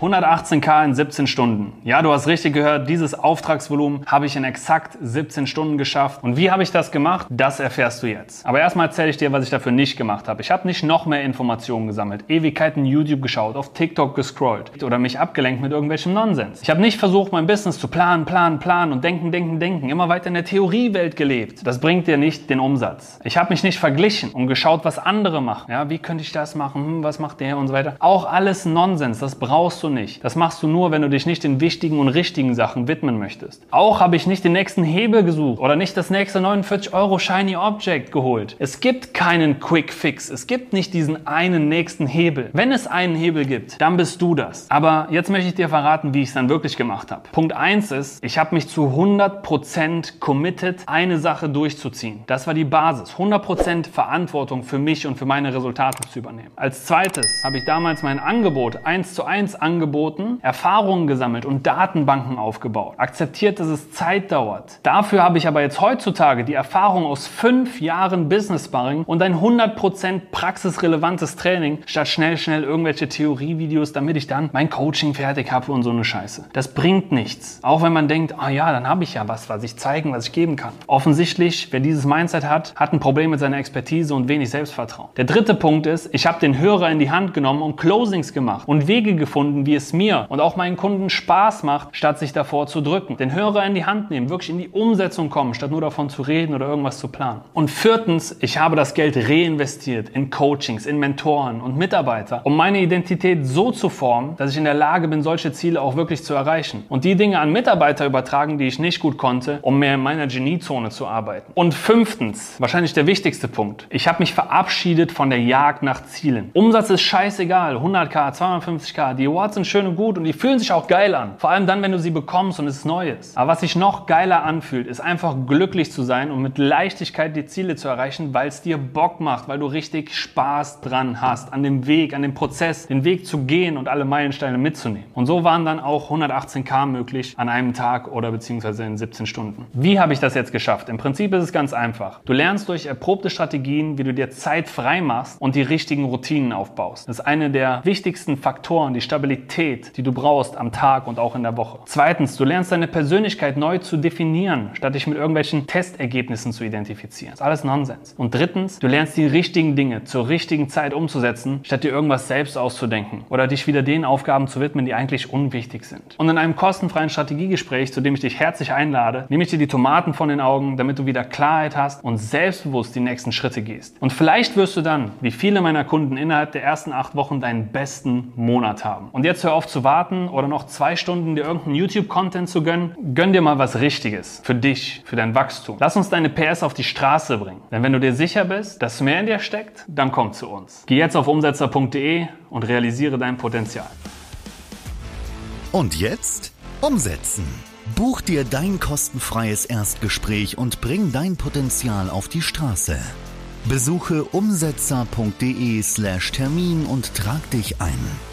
118k in 17 Stunden. Ja, du hast richtig gehört, dieses Auftragsvolumen habe ich in exakt 17 Stunden geschafft. Und wie habe ich das gemacht? Das erfährst du jetzt. Aber erstmal erzähle ich dir, was ich dafür nicht gemacht habe. Ich habe nicht noch mehr Informationen gesammelt, Ewigkeiten YouTube geschaut, auf TikTok gescrollt oder mich abgelenkt mit irgendwelchem Nonsens. Ich habe nicht versucht, mein Business zu planen, planen, planen und denken, denken, denken, immer weiter in der Theoriewelt gelebt. Das bringt dir nicht den Umsatz. Ich habe mich nicht verglichen und geschaut, was andere machen. Ja, wie könnte ich das machen? Hm, was macht der und so weiter. Auch alles Nonsens. Das brauchst du nicht. Das machst du nur, wenn du dich nicht den wichtigen und richtigen Sachen widmen möchtest. Auch habe ich nicht den nächsten Hebel gesucht oder nicht das nächste 49 Euro Shiny Object geholt. Es gibt keinen Quick Fix. Es gibt nicht diesen einen nächsten Hebel. Wenn es einen Hebel gibt, dann bist du das. Aber jetzt möchte ich dir verraten, wie ich es dann wirklich gemacht habe. Punkt 1 ist, ich habe mich zu 100% committed, eine Sache durchzuziehen. Das war die Basis. 100% Verantwortung für mich und für meine Resultate zu übernehmen. Als zweites habe ich damals mein Angebot 1 zu 1 angeboten angeboten, Erfahrungen gesammelt und Datenbanken aufgebaut. Akzeptiert, dass es Zeit dauert. Dafür habe ich aber jetzt heutzutage die Erfahrung aus fünf Jahren Business Sparring und ein 100% praxisrelevantes Training, statt schnell, schnell irgendwelche Theorievideos, damit ich dann mein Coaching fertig habe und so eine Scheiße. Das bringt nichts. Auch wenn man denkt, ah ja, dann habe ich ja was, was ich zeigen, was ich geben kann. Offensichtlich, wer dieses Mindset hat, hat ein Problem mit seiner Expertise und wenig Selbstvertrauen. Der dritte Punkt ist, ich habe den Hörer in die Hand genommen und Closings gemacht und Wege gefunden, wie es mir mir und auch meinen Kunden Spaß macht, statt sich davor zu drücken. Den Hörer in die Hand nehmen, wirklich in die Umsetzung kommen, statt nur davon zu reden oder irgendwas zu planen. Und viertens, ich habe das Geld reinvestiert in Coachings, in Mentoren und Mitarbeiter, um meine Identität so zu formen, dass ich in der Lage bin, solche Ziele auch wirklich zu erreichen. Und die Dinge an Mitarbeiter übertragen, die ich nicht gut konnte, um mehr in meiner Geniezone zu arbeiten. Und fünftens, wahrscheinlich der wichtigste Punkt, ich habe mich verabschiedet von der Jagd nach Zielen. Umsatz ist scheißegal, 100k, 250k, die Awards sind schön und gut und die fühlen sich auch geil an. Vor allem dann, wenn du sie bekommst und es neu ist. Aber was sich noch geiler anfühlt, ist einfach glücklich zu sein und mit Leichtigkeit die Ziele zu erreichen, weil es dir Bock macht, weil du richtig Spaß dran hast, an dem Weg, an dem Prozess, den Weg zu gehen und alle Meilensteine mitzunehmen. Und so waren dann auch 118k möglich an einem Tag oder beziehungsweise in 17 Stunden. Wie habe ich das jetzt geschafft? Im Prinzip ist es ganz einfach. Du lernst durch erprobte Strategien, wie du dir Zeit frei machst und die richtigen Routinen aufbaust. Das ist eine der wichtigsten Faktoren, die Stabilität die du brauchst am Tag und auch in der Woche. Zweitens, du lernst deine Persönlichkeit neu zu definieren, statt dich mit irgendwelchen Testergebnissen zu identifizieren. Das ist alles Nonsens. Und drittens, du lernst die richtigen Dinge zur richtigen Zeit umzusetzen, statt dir irgendwas selbst auszudenken oder dich wieder den Aufgaben zu widmen, die eigentlich unwichtig sind. Und in einem kostenfreien Strategiegespräch, zu dem ich dich herzlich einlade, nehme ich dir die Tomaten von den Augen, damit du wieder Klarheit hast und selbstbewusst die nächsten Schritte gehst. Und vielleicht wirst du dann, wie viele meiner Kunden, innerhalb der ersten acht Wochen deinen besten Monat haben. Und jetzt hör auf zu warten oder noch zwei Stunden dir irgendeinen YouTube-Content zu gönnen, gönn dir mal was Richtiges für dich, für dein Wachstum. Lass uns deine PS auf die Straße bringen. Denn wenn du dir sicher bist, dass mehr in dir steckt, dann komm zu uns. Geh jetzt auf umsetzer.de und realisiere dein Potenzial. Und jetzt umsetzen. Buch dir dein kostenfreies Erstgespräch und bring dein Potenzial auf die Straße. Besuche umsetzer.de/termin slash und trag dich ein.